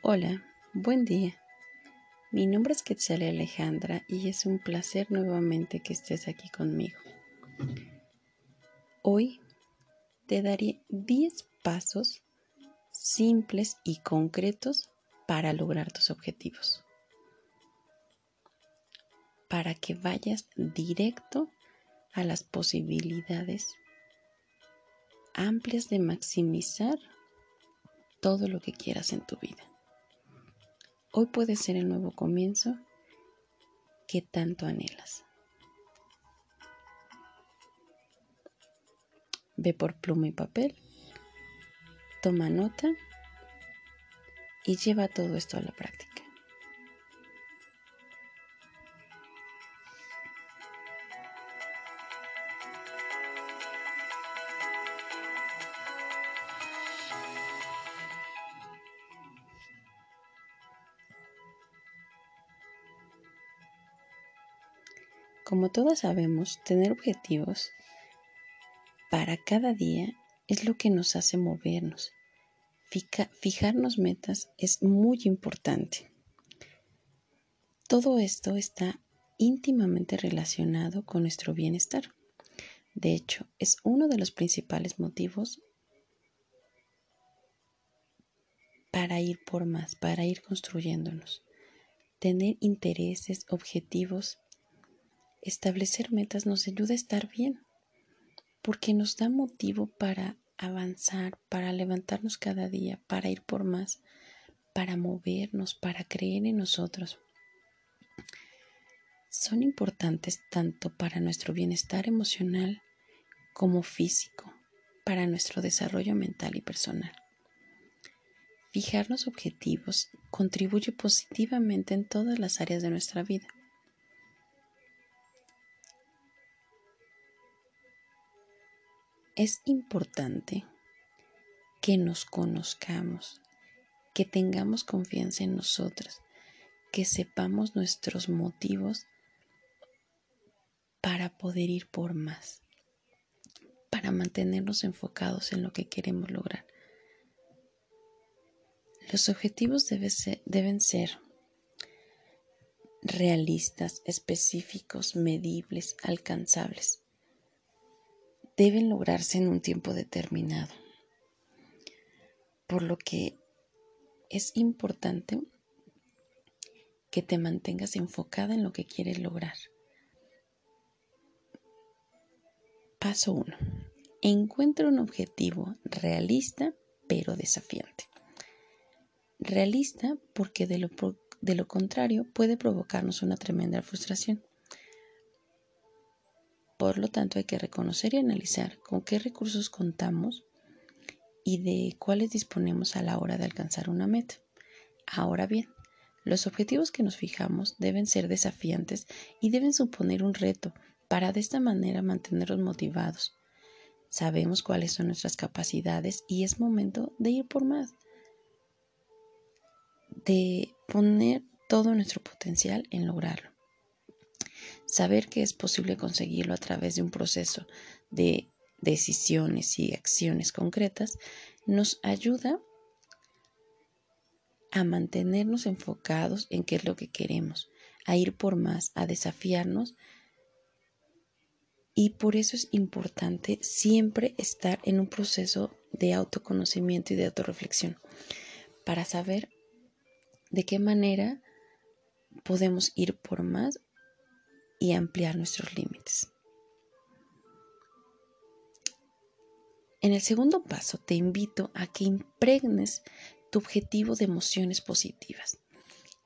Hola, buen día. Mi nombre es Quetzal Alejandra y es un placer nuevamente que estés aquí conmigo. Hoy te daré 10 pasos simples y concretos para lograr tus objetivos. Para que vayas directo a las posibilidades amplias de maximizar todo lo que quieras en tu vida. Hoy puede ser el nuevo comienzo que tanto anhelas. Ve por pluma y papel, toma nota y lleva todo esto a la práctica. Todos sabemos, tener objetivos para cada día es lo que nos hace movernos. fijarnos metas es muy importante. Todo esto está íntimamente relacionado con nuestro bienestar. De hecho, es uno de los principales motivos para ir por más, para ir construyéndonos. Tener intereses, objetivos establecer metas nos ayuda a estar bien, porque nos da motivo para avanzar, para levantarnos cada día, para ir por más, para movernos, para creer en nosotros. Son importantes tanto para nuestro bienestar emocional como físico, para nuestro desarrollo mental y personal. Fijarnos objetivos contribuye positivamente en todas las áreas de nuestra vida. Es importante que nos conozcamos, que tengamos confianza en nosotros, que sepamos nuestros motivos para poder ir por más, para mantenernos enfocados en lo que queremos lograr. Los objetivos deben ser realistas, específicos, medibles, alcanzables deben lograrse en un tiempo determinado. Por lo que es importante que te mantengas enfocada en lo que quieres lograr. Paso 1. Encuentra un objetivo realista pero desafiante. Realista porque de lo, de lo contrario puede provocarnos una tremenda frustración. Por lo tanto, hay que reconocer y analizar con qué recursos contamos y de cuáles disponemos a la hora de alcanzar una meta. Ahora bien, los objetivos que nos fijamos deben ser desafiantes y deben suponer un reto para de esta manera mantenernos motivados. Sabemos cuáles son nuestras capacidades y es momento de ir por más, de poner todo nuestro potencial en lograrlo. Saber que es posible conseguirlo a través de un proceso de decisiones y acciones concretas nos ayuda a mantenernos enfocados en qué es lo que queremos, a ir por más, a desafiarnos. Y por eso es importante siempre estar en un proceso de autoconocimiento y de autorreflexión para saber de qué manera podemos ir por más y ampliar nuestros límites. En el segundo paso te invito a que impregnes tu objetivo de emociones positivas,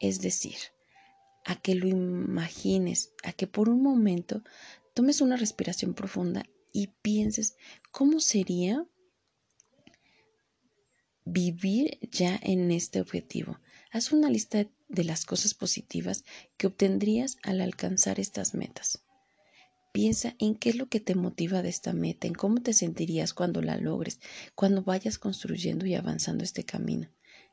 es decir, a que lo imagines, a que por un momento tomes una respiración profunda y pienses cómo sería vivir ya en este objetivo. Haz una lista de las cosas positivas que obtendrías al alcanzar estas metas. Piensa en qué es lo que te motiva de esta meta, en cómo te sentirías cuando la logres, cuando vayas construyendo y avanzando este camino.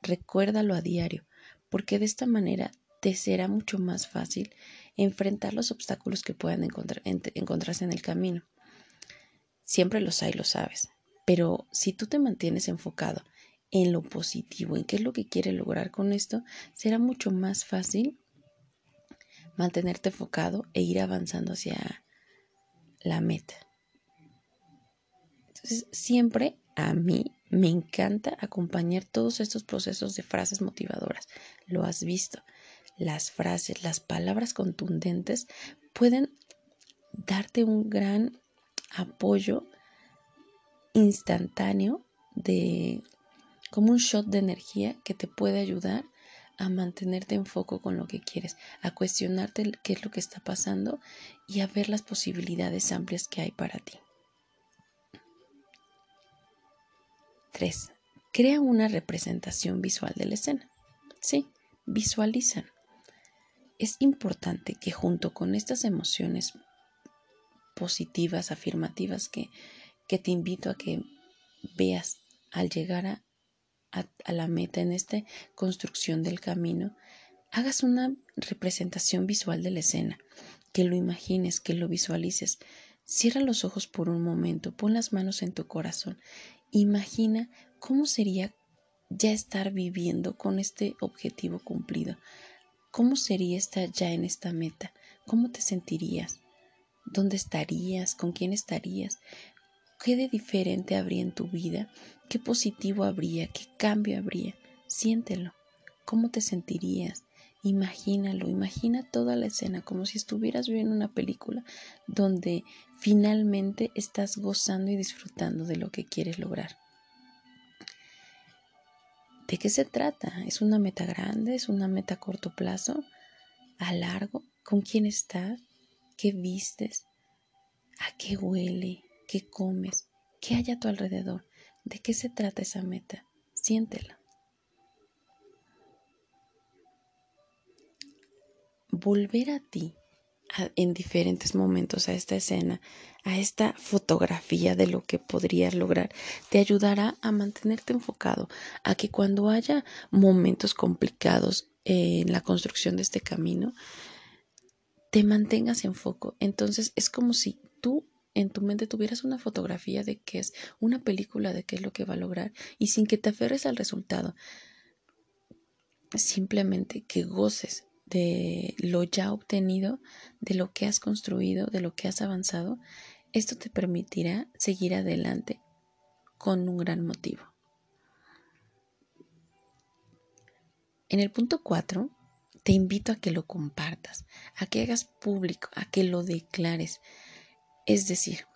Recuérdalo a diario, porque de esta manera te será mucho más fácil enfrentar los obstáculos que puedan encontrarse en el camino. Siempre los hay, lo sabes, pero si tú te mantienes enfocado en lo positivo, en qué es lo que quiere lograr con esto, será mucho más fácil mantenerte enfocado e ir avanzando hacia la meta. Entonces, siempre a mí me encanta acompañar todos estos procesos de frases motivadoras. Lo has visto. Las frases, las palabras contundentes pueden darte un gran apoyo instantáneo de como un shot de energía que te puede ayudar a mantenerte en foco con lo que quieres, a cuestionarte qué es lo que está pasando y a ver las posibilidades amplias que hay para ti. 3. Crea una representación visual de la escena. Sí, visualizan. Es importante que junto con estas emociones positivas, afirmativas que, que te invito a que veas al llegar a, a, la meta en esta construcción del camino, hagas una representación visual de la escena, que lo imagines, que lo visualices. Cierra los ojos por un momento, pon las manos en tu corazón, imagina cómo sería ya estar viviendo con este objetivo cumplido. ¿Cómo sería estar ya en esta meta? ¿Cómo te sentirías? ¿Dónde estarías? ¿Con quién estarías? ¿Qué de diferente habría en tu vida? ¿Qué positivo habría? ¿Qué cambio habría? Siéntelo. ¿Cómo te sentirías? Imagínalo, imagina toda la escena como si estuvieras viendo una película donde finalmente estás gozando y disfrutando de lo que quieres lograr. ¿De qué se trata? ¿Es una meta grande? ¿Es una meta a corto plazo? ¿A largo? ¿Con quién estás? ¿Qué vistes? ¿A qué huele? ¿Qué comes? ¿Qué hay a tu alrededor? ¿De qué se trata esa meta? Siéntela. Volver a ti en diferentes momentos a esta escena, a esta fotografía de lo que podrías lograr, te ayudará a mantenerte enfocado, a que cuando haya momentos complicados en la construcción de este camino, te mantengas en foco. Entonces es como si tú en tu mente tuvieras una fotografía de qué es, una película de qué es lo que va a lograr y sin que te aferres al resultado, simplemente que goces de lo ya obtenido, de lo que has construido, de lo que has avanzado, esto te permitirá seguir adelante con un gran motivo. En el punto 4, te invito a que lo compartas, a que hagas público, a que lo declares. Es decir,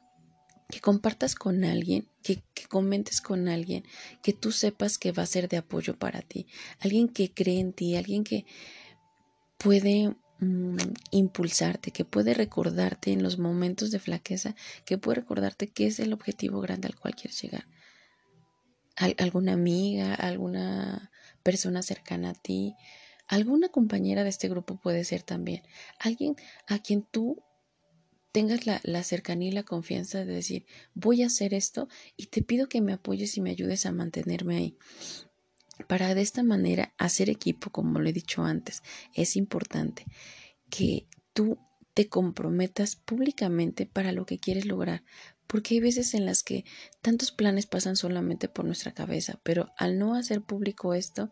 que compartas con alguien, que, comentes con alguien, que tú sepas que va a ser de apoyo para ti, alguien que cree en ti, alguien que puede mm, impulsarte, que puede recordarte en los momentos de flaqueza, que puede recordarte que es el objetivo grande al cual quieres llegar. alguna amiga, alguna persona cercana a ti, alguna compañera de este grupo puede ser también, alguien a quien tú tengas la, cercanía y la confianza de decir, voy a hacer esto y te pido que me apoyes y me ayudes a mantenerme ahí. Para de esta manera hacer equipo, como lo he dicho antes, es importante que tú te comprometas públicamente para lo que quieres lograr, porque hay veces en las que tantos planes pasan solamente por nuestra cabeza, pero al no hacer público esto,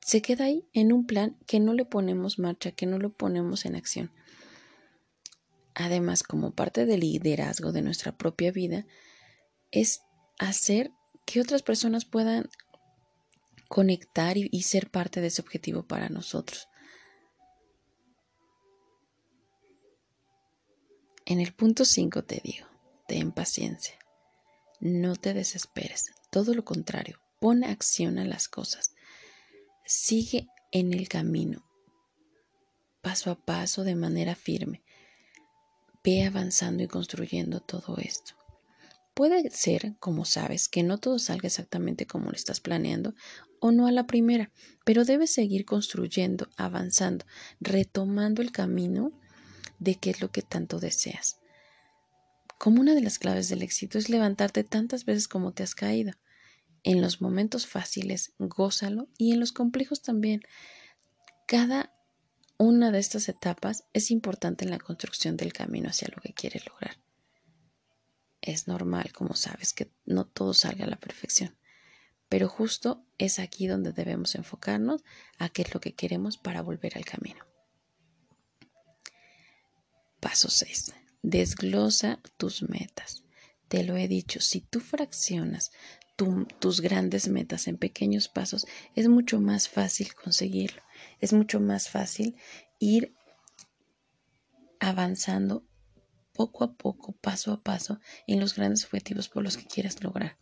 se queda ahí en un plan que no le ponemos marcha, que no lo ponemos en acción. Además, como parte del liderazgo de nuestra propia vida, es hacer que otras personas puedan conectar y, ser parte de ese objetivo para nosotros. En el punto 5 te digo, ten paciencia, no te desesperes, todo lo contrario, pon acción a las cosas, sigue en el camino, paso a paso, de manera firme, ve avanzando y construyendo todo esto. Puede ser, como sabes, que no todo salga exactamente como lo estás planeando o no a la primera, pero debes seguir construyendo, avanzando, retomando el camino de qué es lo que tanto deseas. Como una de las claves del éxito es levantarte tantas veces como te has caído. En los momentos fáciles, gózalo y en los complejos también. Cada una de estas etapas es importante en la construcción del camino hacia lo que quieres lograr. Es normal, como sabes, que no todo salga a la perfección Pero justo es aquí donde debemos enfocarnos a qué es lo que queremos para volver al camino. Paso 6. Desglosa tus metas. Te lo he dicho, si tú fraccionas tus grandes metas en pequeños pasos, es mucho más fácil conseguirlo. Es mucho más fácil ir avanzando poco a poco, paso a paso, en los grandes objetivos por los que quieras lograr.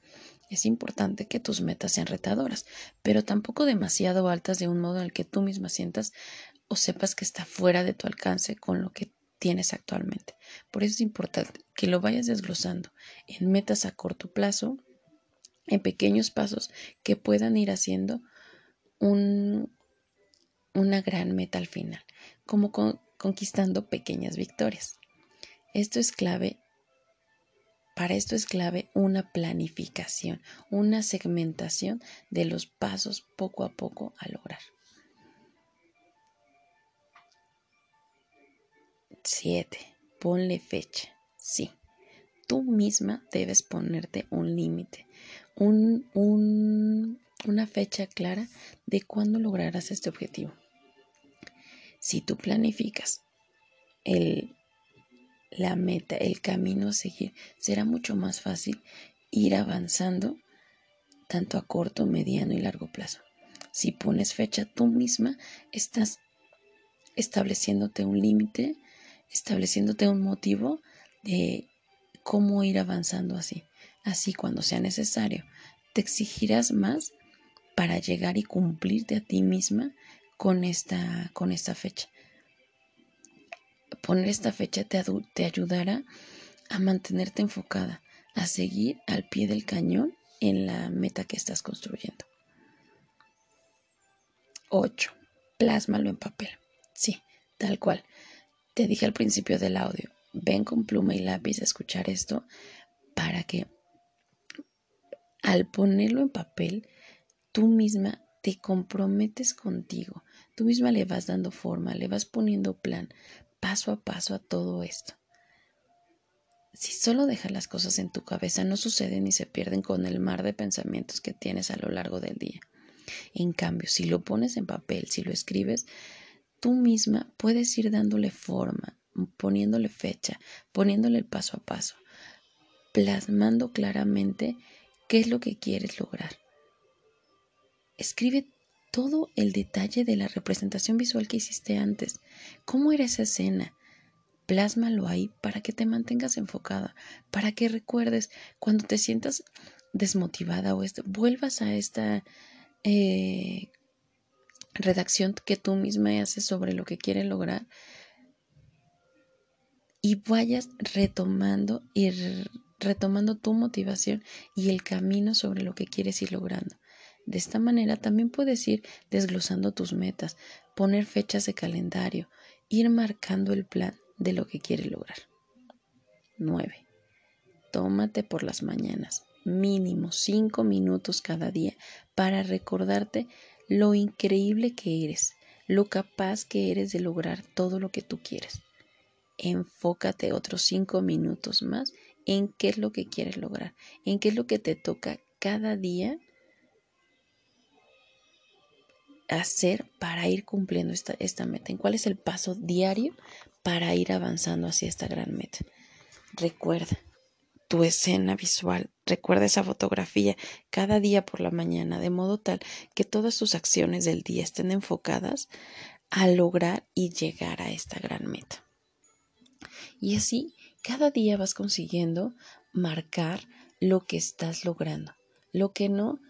Es importante que tus metas sean retadoras, pero tampoco demasiado altas de un modo en el que tú misma sientas o sepas que está fuera de tu alcance con lo que tienes actualmente. Por eso es importante que lo vayas desglosando en metas a corto plazo, en pequeños pasos que puedan ir haciendo un, una gran meta al final, como conquistando pequeñas victorias. Esto es clave. Para esto es clave una planificación, una segmentación de los pasos poco a poco a lograr. 7. Ponle fecha. Sí, tú misma debes ponerte un límite, un, una fecha clara de cuándo lograrás este objetivo. Si tú planificas el la meta, el camino a seguir, será mucho más fácil ir avanzando tanto a corto, mediano y largo plazo. Si pones fecha tú misma, estás estableciéndote un límite, estableciéndote un motivo de cómo ir avanzando así. Así cuando sea necesario, te exigirás más para llegar y cumplirte a ti misma con esta, con esta fecha poner esta fecha te, te ayudará a mantenerte enfocada, a seguir al pie del cañón en la meta que estás construyendo. 8. Plásmalo en papel. Sí, tal cual. Te dije al principio del audio, ven con pluma y lápiz a escuchar esto para que al ponerlo en papel, tú misma te comprometes contigo, tú misma le vas dando forma, le vas poniendo plan, paso a paso a todo esto. Si solo dejas las cosas en tu cabeza, no suceden y se pierden con el mar de pensamientos que tienes a lo largo del día. En cambio, si lo pones en papel, si lo escribes, tú misma puedes ir dándole forma, poniéndole fecha, poniéndole el paso a paso, plasmando claramente qué es lo que quieres lograr. Escribe todo el detalle de la representación visual que hiciste antes. ¿Cómo era esa escena? Plásmalo ahí para que te mantengas enfocada, para que recuerdes cuando te sientas desmotivada o vuelvas a esta eh, redacción que tú misma haces sobre lo que quieres lograr y vayas retomando retomando tu motivación y el camino sobre lo que quieres ir logrando. De esta manera también puedes ir desglosando tus metas, poner fechas de calendario, ir marcando el plan de lo que quieres lograr. 9. Tómate por las mañanas, mínimo 5 minutos cada día, para recordarte lo increíble que eres, lo capaz que eres de lograr todo lo que tú quieres. Enfócate otros 5 minutos más en qué es lo que quieres lograr, en qué es lo que te toca cada día hacer para ir cumpliendo esta, esta meta? ¿En cuál es el paso diario para ir avanzando hacia esta gran meta? Recuerda tu escena visual, recuerda esa fotografía cada día por la mañana, de modo tal que todas tus acciones del día estén enfocadas a lograr y llegar a esta gran meta. Y así, cada día vas consiguiendo marcar lo que estás logrando. Lo que no,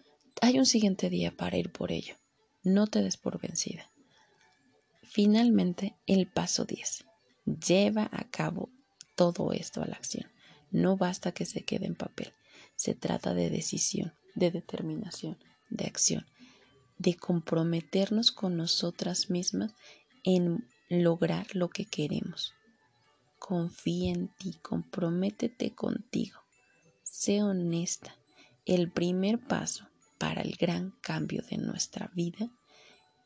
hay un siguiente día para ir por ello. No te des por vencida. Finalmente, el paso 10. Lleva a cabo todo esto a la acción. No basta que se quede en papel. Se trata de decisión, de determinación, de acción, de comprometernos con nosotras mismas en lograr lo que queremos. Confía en ti, comprométete contigo. Sé honesta. El primer paso para el gran cambio de nuestra vida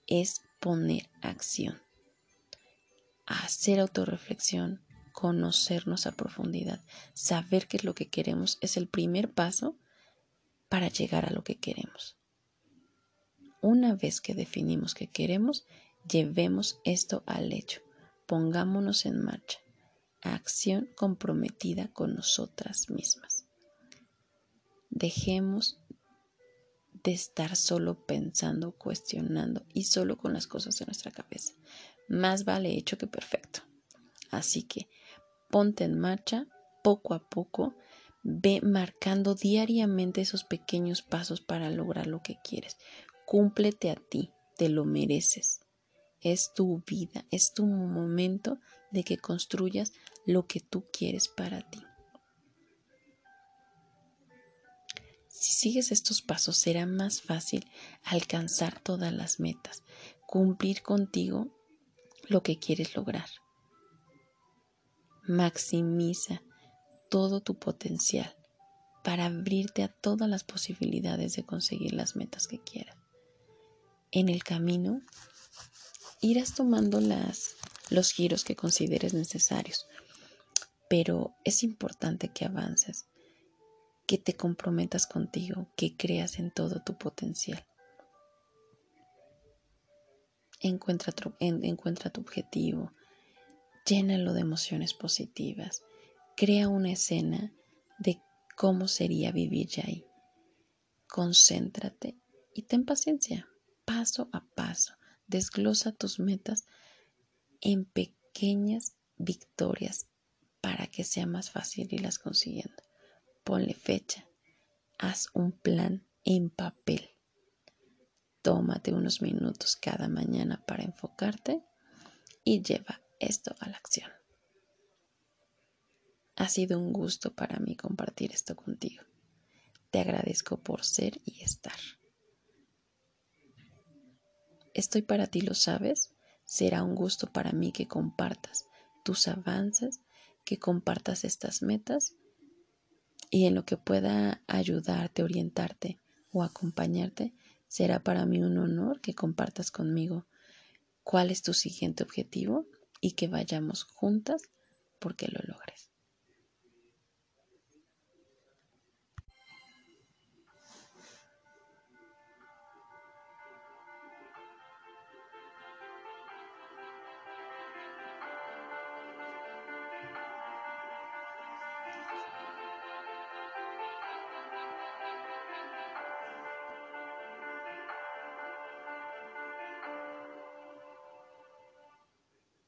es poner acción. Hacer autorreflexión, conocernos a profundidad, saber qué es lo que queremos es el primer paso para llegar a lo que queremos. Una vez que definimos que queremos, llevemos esto al hecho. Pongámonos en marcha. Acción comprometida con nosotras mismas. Dejemos de estar solo pensando, cuestionando y solo con las cosas en nuestra cabeza. Más vale hecho que perfecto. Así que ponte en marcha poco a poco, ve marcando diariamente esos pequeños pasos para lograr lo que quieres. Cúmplete a ti, te lo mereces. Es tu vida, es tu momento de que construyas lo que tú quieres para ti. Si sigues estos pasos será más fácil alcanzar todas las metas, cumplir contigo lo que quieres lograr. Maximiza todo tu potencial para abrirte a todas las posibilidades de conseguir las metas que quieras. En el camino irás tomando las, los giros que consideres necesarios, pero es importante que avances, que te comprometas contigo, que creas en todo tu potencial. Encuentra tu, objetivo, llénalo de emociones positivas, crea una escena de cómo sería vivir ya ahí. Concéntrate y ten paciencia, paso a paso, desglosa tus metas en pequeñas victorias para que sea más fácil irlas consiguiendo ponle fecha, haz un plan en papel. Tómate unos minutos cada mañana para enfocarte y lleva esto a la acción. Ha sido un gusto para mí compartir esto contigo. Te agradezco por ser y estar. Estoy para ti, lo sabes. Será un gusto para mí que compartas tus avances, que compartas estas metas y en lo que pueda ayudarte, orientarte o acompañarte, será para mí un honor que compartas conmigo cuál es tu siguiente objetivo y que vayamos juntas porque lo logres.